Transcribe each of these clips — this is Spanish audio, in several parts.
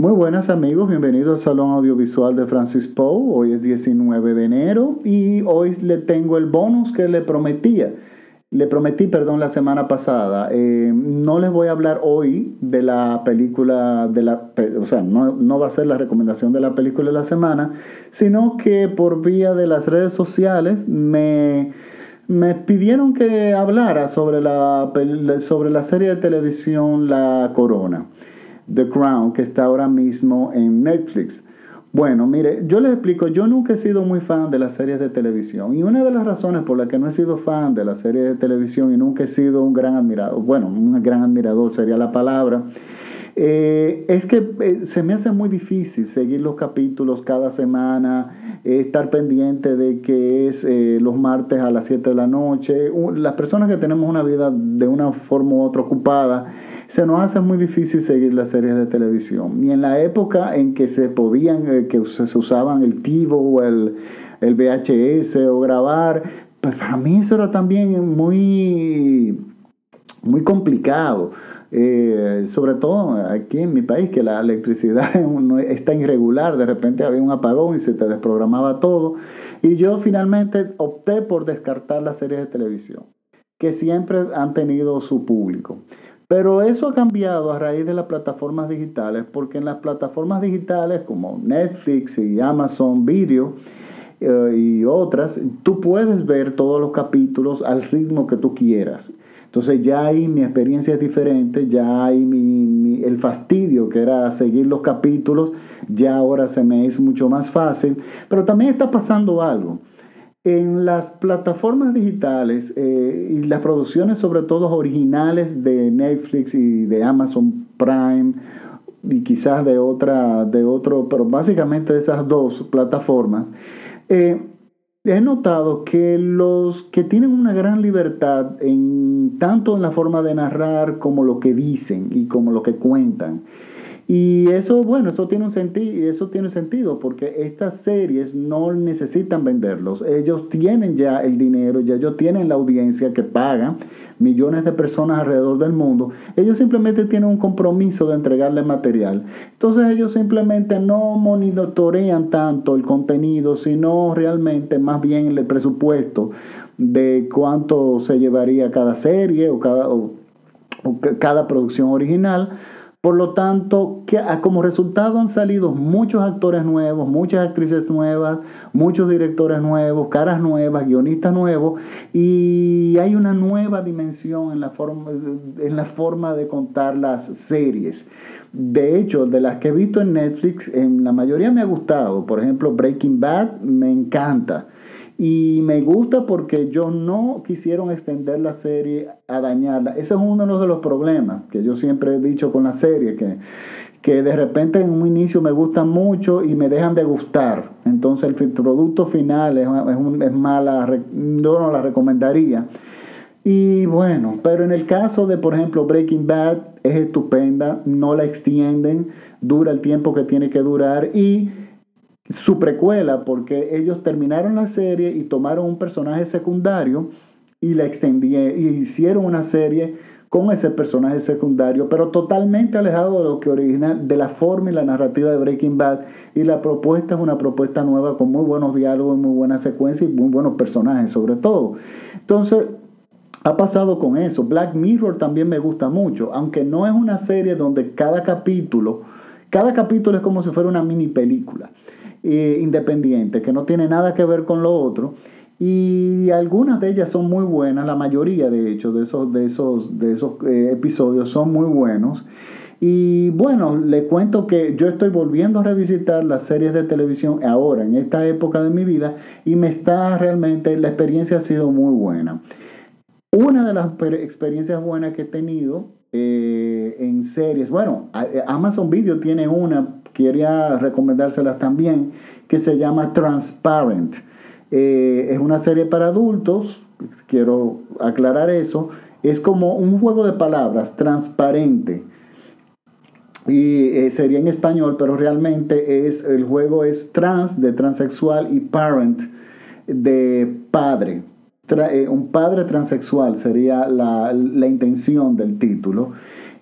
Muy buenas amigos, bienvenidos al Salón Audiovisual de Francis Poe. Hoy es 19 de enero y hoy le tengo el bonus que le prometía. Le prometí, perdón, la semana pasada. Eh, no les voy a hablar hoy de la película, de la, o sea, no, no, va a ser la recomendación de la película de la semana, sino que por vía de las redes sociales me, me pidieron que hablara sobre la, sobre la serie de televisión La Corona. The Crown, que está ahora mismo en Netflix. Bueno, mire, yo les explico, yo nunca he sido muy fan de las series de televisión y una de las razones por las que no he sido fan de las series de televisión y nunca he sido un gran admirador, bueno, un gran admirador sería la palabra, eh, es que eh, se me hace muy difícil seguir los capítulos cada semana, eh, estar pendiente de que es los martes a las 7 de la noche. las personas que tenemos una vida de una forma u otra ocupada, se nos hace muy difícil seguir las series de televisión. Y en la época en que se podían, que se usaban el TiVo o el, el VHS o grabar, pues para mí eso era también muy, muy complicado. Eh, sobre todo aquí en mi país, que la electricidad está irregular, de repente había un apagón y se te desprogramaba todo. Y yo finalmente opté por descartar las series de televisión, que siempre han tenido su público. Pero eso ha cambiado a raíz de las plataformas digitales, porque en las plataformas digitales como Netflix y Amazon Video, eh, y otras, tú puedes ver todos los capítulos al ritmo que tú quieras. Entonces ya ahí mi experiencia es diferente, ya hay mi, el fastidio que era seguir los capítulos, ya ahora se me es mucho más fácil, pero también está pasando algo. En las plataformas digitales eh, y las producciones sobre todo originales de Netflix y de Amazon Prime y quizás de otra, de otro, pero básicamente de esas dos plataformas, eh, he notado que los que tienen una gran libertad en tanto en la forma de narrar como lo que dicen y como lo que cuentan, y eso, bueno, eso tiene un sentido, eso tiene sentido porque estas series no necesitan venderlos. Ellos tienen ya el dinero, ya ellos tienen la audiencia que pagan millones de personas alrededor del mundo. Ellos simplemente tienen un compromiso de entregarle material. Entonces ellos simplemente no monitorean tanto el contenido, sino realmente más bien el presupuesto de cuánto se llevaría cada serie o cada, o cada producción original por lo tanto, como resultado han salido muchos actores nuevos, muchas actrices nuevas, muchos directores nuevos, caras nuevas, guionistas nuevos, y hay una nueva dimensión en la forma, en la forma de contar las series. De hecho, de las que he visto en Netflix, en la mayoría me ha gustado. Por ejemplo, Breaking Bad me encanta. Y me gusta porque ellos no quisieron extender la serie a dañarla. Ese es uno de los problemas que yo siempre he dicho con la serie, que, que de repente en un inicio me gustan mucho y me dejan de gustar. Entonces el producto final es, es, mala, yo no la recomendaría. Y bueno, pero en el caso de, por ejemplo, Breaking Bad, es estupenda, no la extienden, dura el tiempo que tiene que durar y su precuela porque ellos terminaron la serie y tomaron un personaje secundario y la extendieron y hicieron una serie con ese personaje secundario, pero totalmente alejado de lo que original, de la forma y la narrativa de Breaking Bad. Y la propuesta es una propuesta nueva con muy buenos diálogos, muy buena secuencia y muy buenos personajes, sobre todo. Entonces, ha pasado con eso. Black Mirror también me gusta mucho, aunque no es una serie donde cada capítulo, cada capítulo es como si fuera una mini película. Eh, independiente, que no tiene nada que ver con lo otro. Y algunas de ellas son muy buenas, la mayoría de hecho de esos, de esos, de esos eh, episodios son muy buenos. Y bueno, le cuento que yo estoy volviendo a revisitar las series de televisión ahora, en esta época de mi vida, y me está realmente, la experiencia ha sido muy buena. Una de las experiencias buenas que he tenido eh, en series, bueno, Amazon Video tiene una quería recomendárselas también, que se llama Transparent. Eh, es una serie para adultos, quiero aclarar eso, es como un juego de palabras, transparente. Y eh, sería en español, pero realmente es, el juego es trans de transexual y parent de padre. Eh, un padre transexual sería la, la intención del título.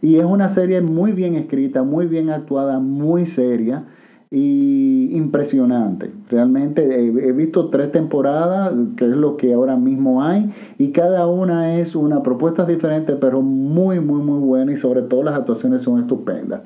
Y es una serie muy bien escrita, muy bien actuada, muy seria y impresionante. Realmente he, visto tres temporadas, que es lo que ahora mismo hay, y cada una es una propuesta diferente, pero muy, muy, muy buena y sobre todo las actuaciones son estupendas.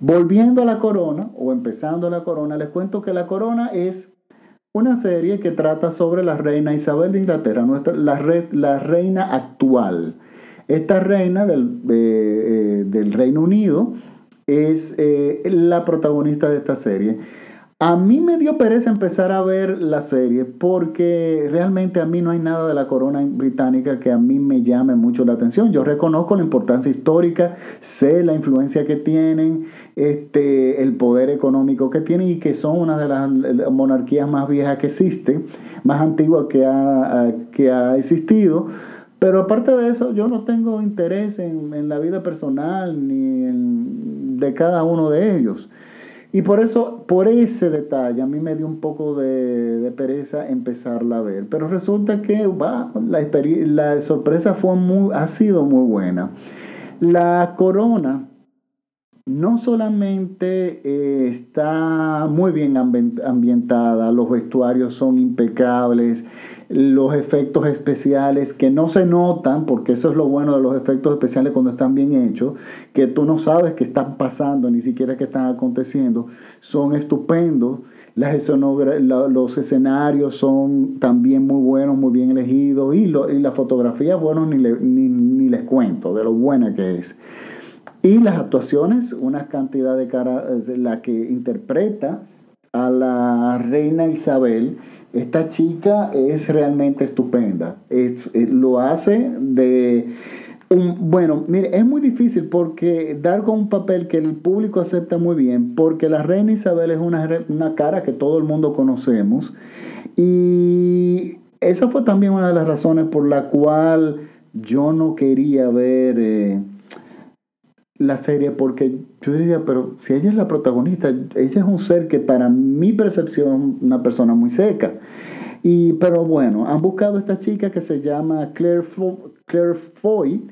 Volviendo a la corona, o empezando la corona, les cuento que la corona es una serie que trata sobre la reina Isabel de Inglaterra, nuestra, la, la reina actual. Esta reina del, eh, eh, del Reino Unido es eh, la protagonista de esta serie. A mí me dio pereza empezar a ver la serie porque realmente a mí no hay nada de la corona británica que a mí me llame mucho la atención. Yo reconozco la importancia histórica, sé la influencia que tienen, este, el poder económico que tienen y que son una de las monarquías más viejas que existen, más antiguas que ha, que ha existido. Pero aparte de eso, yo no tengo interés en, en la vida personal ni en, de cada uno de ellos. Y por eso, por ese detalle, a mí me dio un poco de, pereza empezarla a ver. Pero resulta que va, la, la sorpresa fue muy, ha sido muy buena. La corona no solamente eh, está muy bien ambientada, los vestuarios son impecables, los efectos especiales que no se notan, porque eso es lo bueno de los efectos especiales cuando están bien hechos, que tú no sabes que están pasando, ni siquiera que están aconteciendo, son estupendos. Los escenarios son también muy buenos, muy bien elegidos, y, la fotografía, bueno, ni, ni, ni les cuento de lo buena que es. Y las actuaciones, una cantidad de cara, la que interpreta a la reina Isabel, esta chica es realmente estupenda. lo hace de bueno, mire, es muy difícil porque dar con un papel que el público acepta muy bien, porque la reina Isabel es una, una cara que todo el mundo conocemos. Y esa fue también una de las razones por la cual yo no quería ver... Eh, la serie porque yo decía, pero si ella es la protagonista, ella es un ser que para mi percepción una persona muy seca. Y, pero bueno, han buscado a esta chica que se llama Claire, Claire Foy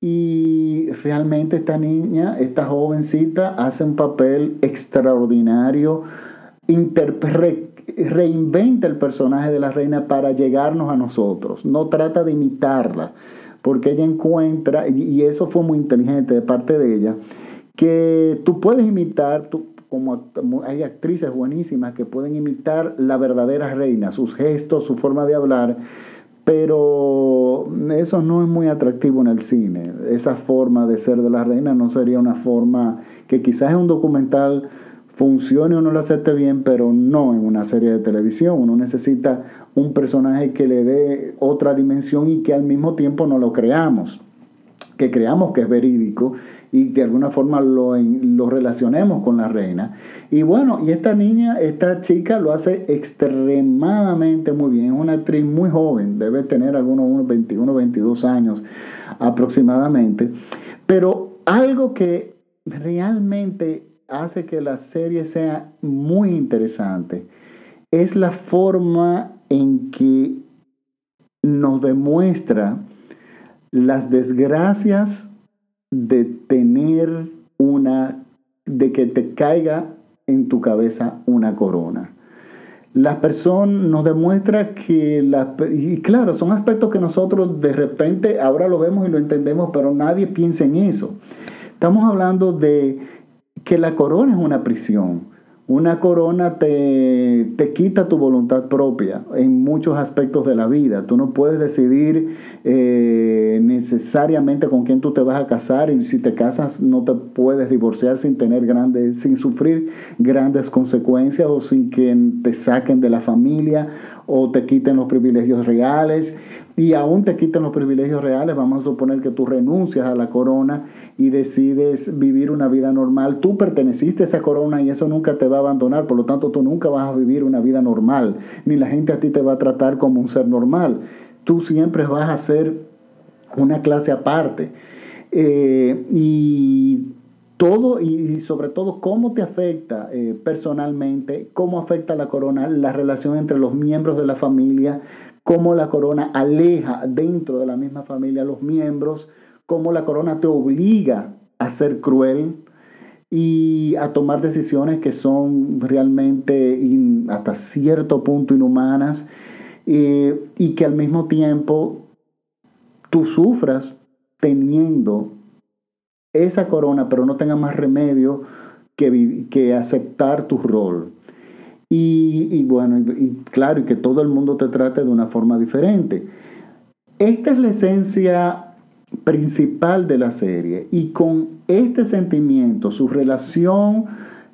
y realmente esta niña, esta jovencita, hace un papel extraordinario, reinventa el personaje de la reina para llegarnos a nosotros, no trata de imitarla porque ella encuentra, y eso fue muy inteligente de parte de ella, que tú puedes imitar, tú, como hay actrices buenísimas que pueden imitar la verdadera reina, sus gestos, su forma de hablar, pero eso no es muy atractivo en el cine. Esa forma de ser de la reina no sería una forma que quizás es un documental funcione o no lo acepte bien, pero no en una serie de televisión. Uno necesita un personaje que le dé otra dimensión y que al mismo tiempo no lo creamos, que creamos que es verídico y de alguna forma lo, lo relacionemos con la reina. Y bueno, y esta niña, esta chica lo hace extremadamente muy bien. Es una actriz muy joven, debe tener algunos unos 21, 22 años aproximadamente. Pero algo que realmente hace que la serie sea muy interesante es la forma en que nos demuestra las desgracias de tener una, de que te caiga en tu cabeza una corona. La persona nos demuestra que, la, y claro, son aspectos que nosotros de repente ahora lo vemos y lo entendemos, pero nadie piensa en eso. Estamos hablando de que la corona es una prisión. Una corona te, te, quita tu voluntad propia en muchos aspectos de la vida. Tú no puedes decidir eh, necesariamente con quién tú te vas a casar y si te casas no te puedes divorciar sin tener grandes, sin sufrir grandes consecuencias o sin que te saquen de la familia o te quiten los privilegios reales. Y aún te quiten los privilegios reales, vamos a suponer que tú renuncias a la corona y decides vivir una vida normal, tú perteneciste a esa corona y eso nunca te va a abandonar, por lo tanto tú nunca vas a vivir una vida normal, ni la gente a ti te va a tratar como un ser normal, tú siempre vas a ser una clase aparte. Eh, y todo y sobre todo cómo te afecta eh, personalmente, cómo afecta la corona, la relación entre los miembros de la familia, cómo la corona aleja dentro de la misma familia a los miembros, cómo la corona te obliga a ser cruel y a tomar decisiones que son realmente hasta cierto punto inhumanas eh, y que al mismo tiempo tú sufras teniendo esa corona, pero no tengas más remedio que, que aceptar tu rol. Y, bueno, y, claro, y que todo el mundo te trate de una forma diferente. Esta es la esencia principal de la serie. Y con este sentimiento, su relación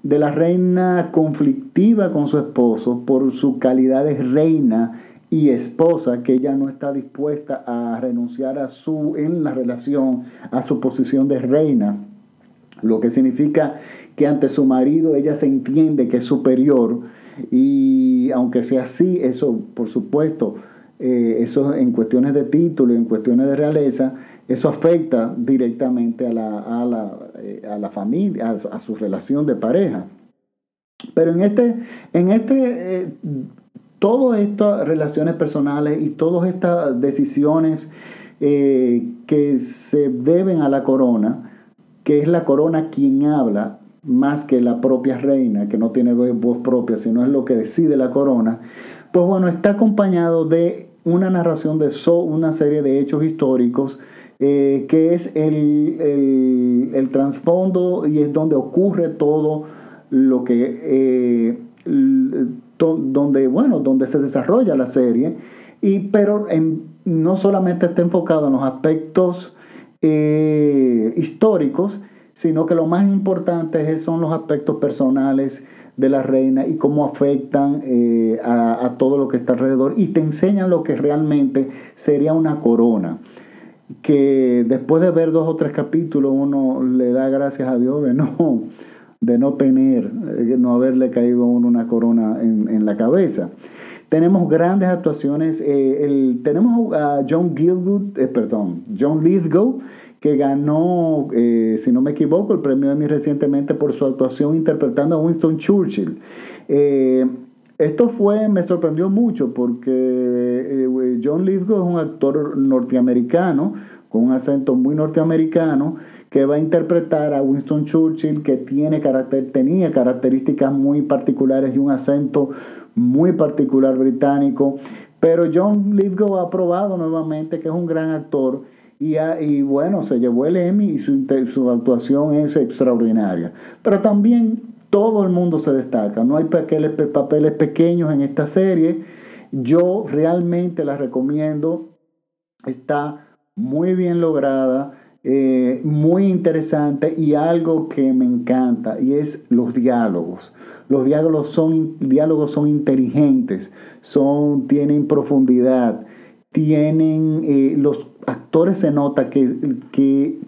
de la reina conflictiva con su esposo por su calidad de reina y esposa, que ella no está dispuesta a renunciar a su, en la relación, a su posición de reina, lo que significa que ante su marido ella se entiende que es superior y aunque sea así, eso por supuesto, eh, eso en cuestiones de título, en cuestiones de realeza, eso afecta directamente a la, a la, eh, a la familia, a, su relación de pareja. Pero en este, en este eh, todas estas relaciones personales y todas estas decisiones eh, que se deben a la corona, que es la corona quien habla, más que la propia reina, que no tiene voz propia, sino es lo que decide la corona, pues bueno, está acompañado de una narración de una serie de hechos históricos eh, que es el, el, trasfondo y es donde ocurre todo lo que, eh, donde, bueno, donde se desarrolla la serie, y, pero no solamente está enfocado en los aspectos eh, históricos, sino que lo más importante son los aspectos personales de la reina y cómo afectan a, a, todo lo que está alrededor y te enseñan lo que realmente sería una corona que después de ver dos o tres capítulos uno le da gracias a Dios de no, de no tener, eh, no haberle caído a uno una corona en, la cabeza. Tenemos grandes actuaciones. Eh, tenemos a John Gilgood, eh, perdón, John Lithgow, que ganó, si no me equivoco, el premio Emmy recientemente por su actuación interpretando a Winston Churchill. Esto fue, me sorprendió mucho porque John Lithgow es un actor norteamericano un acento muy norteamericano que va a interpretar a Winston Churchill que tiene carácter, tenía características muy particulares y un acento muy particular británico. Pero John Lithgow ha probado nuevamente que es un gran actor y, y bueno, se llevó el Emmy y su, su actuación es extraordinaria. Pero también todo el mundo se destaca. No hay papeles, papeles pequeños en esta serie. Yo realmente la recomiendo. Está muy bien lograda, eh, muy interesante y algo que me encanta y es los diálogos. Los diálogos son, diálogos son inteligentes, son, tienen profundidad, tienen, eh, los actores se nota que, que,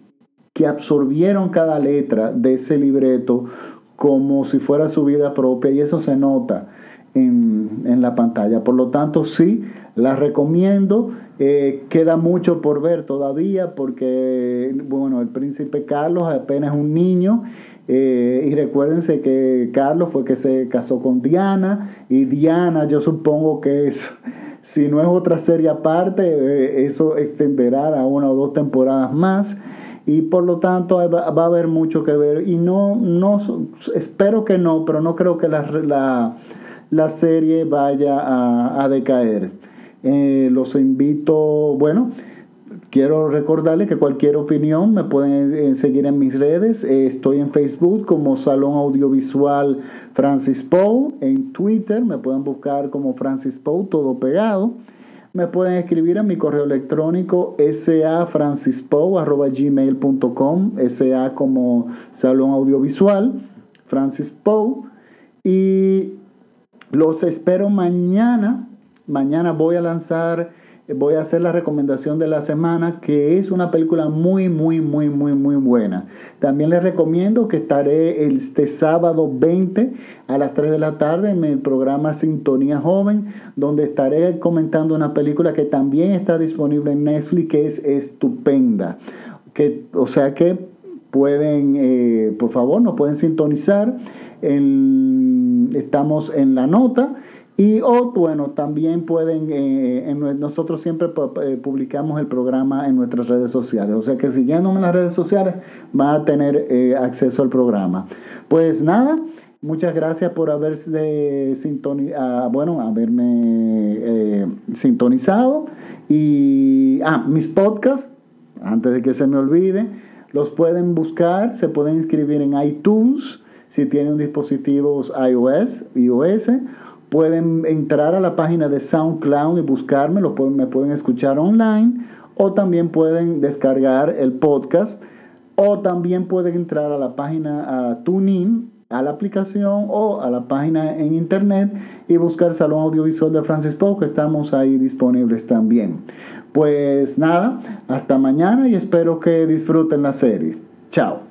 que absorbieron cada letra de ese libreto como si fuera su vida propia y eso se nota en, la pantalla. Por lo tanto, sí, la recomiendo. Eh, queda mucho por ver todavía porque, bueno, el príncipe Carlos apenas es un niño eh, y recuérdense que Carlos fue que se casó con Diana y Diana yo supongo que es, si no es otra serie aparte, eh, eso extenderá a una o dos temporadas más y por lo tanto va, a haber mucho que ver y no, no espero que no, pero no creo que la, la, serie vaya a, decaer. Eh, los invito, bueno, quiero recordarles que cualquier opinión me pueden eh, seguir en mis redes. Eh, estoy en Facebook como Salón Audiovisual Francis Poe, en Twitter me pueden buscar como Francis Poe, todo pegado me pueden escribir a mi correo electrónico safrancispo.gmail.com sa como salón audiovisual Francis y los espero mañana mañana voy a lanzar voy a hacer la recomendación de la semana, que es una película muy, muy, muy, muy, muy buena. También les recomiendo que estaré este sábado 20 a las 3 de la tarde en el programa Sintonía Joven, donde estaré comentando una película que también está disponible en Netflix, que es estupenda. Que, o sea que pueden, eh, por favor, nos pueden sintonizar. Estamos en la nota Y o bueno, también pueden, eh, en, nosotros siempre eh, publicamos el programa en nuestras redes sociales. O sea que siguiéndome en las redes sociales va a tener eh, acceso al programa. Pues nada, muchas gracias por haberse sintonizado, bueno, haberme sintonizado. Y, ah, mis podcasts, antes de que se me olvide, los pueden buscar, se pueden inscribir en iTunes si tienen dispositivos iOS, iOS Pueden entrar a la página de SoundCloud y buscarme, lo pueden, me pueden escuchar online o también pueden descargar el podcast o también pueden entrar a la página TuneIn, a la aplicación o a la página en internet y buscar Salón Audiovisual de Francis Poe, que estamos ahí disponibles también. Pues nada, hasta mañana y espero que disfruten la serie. Chao.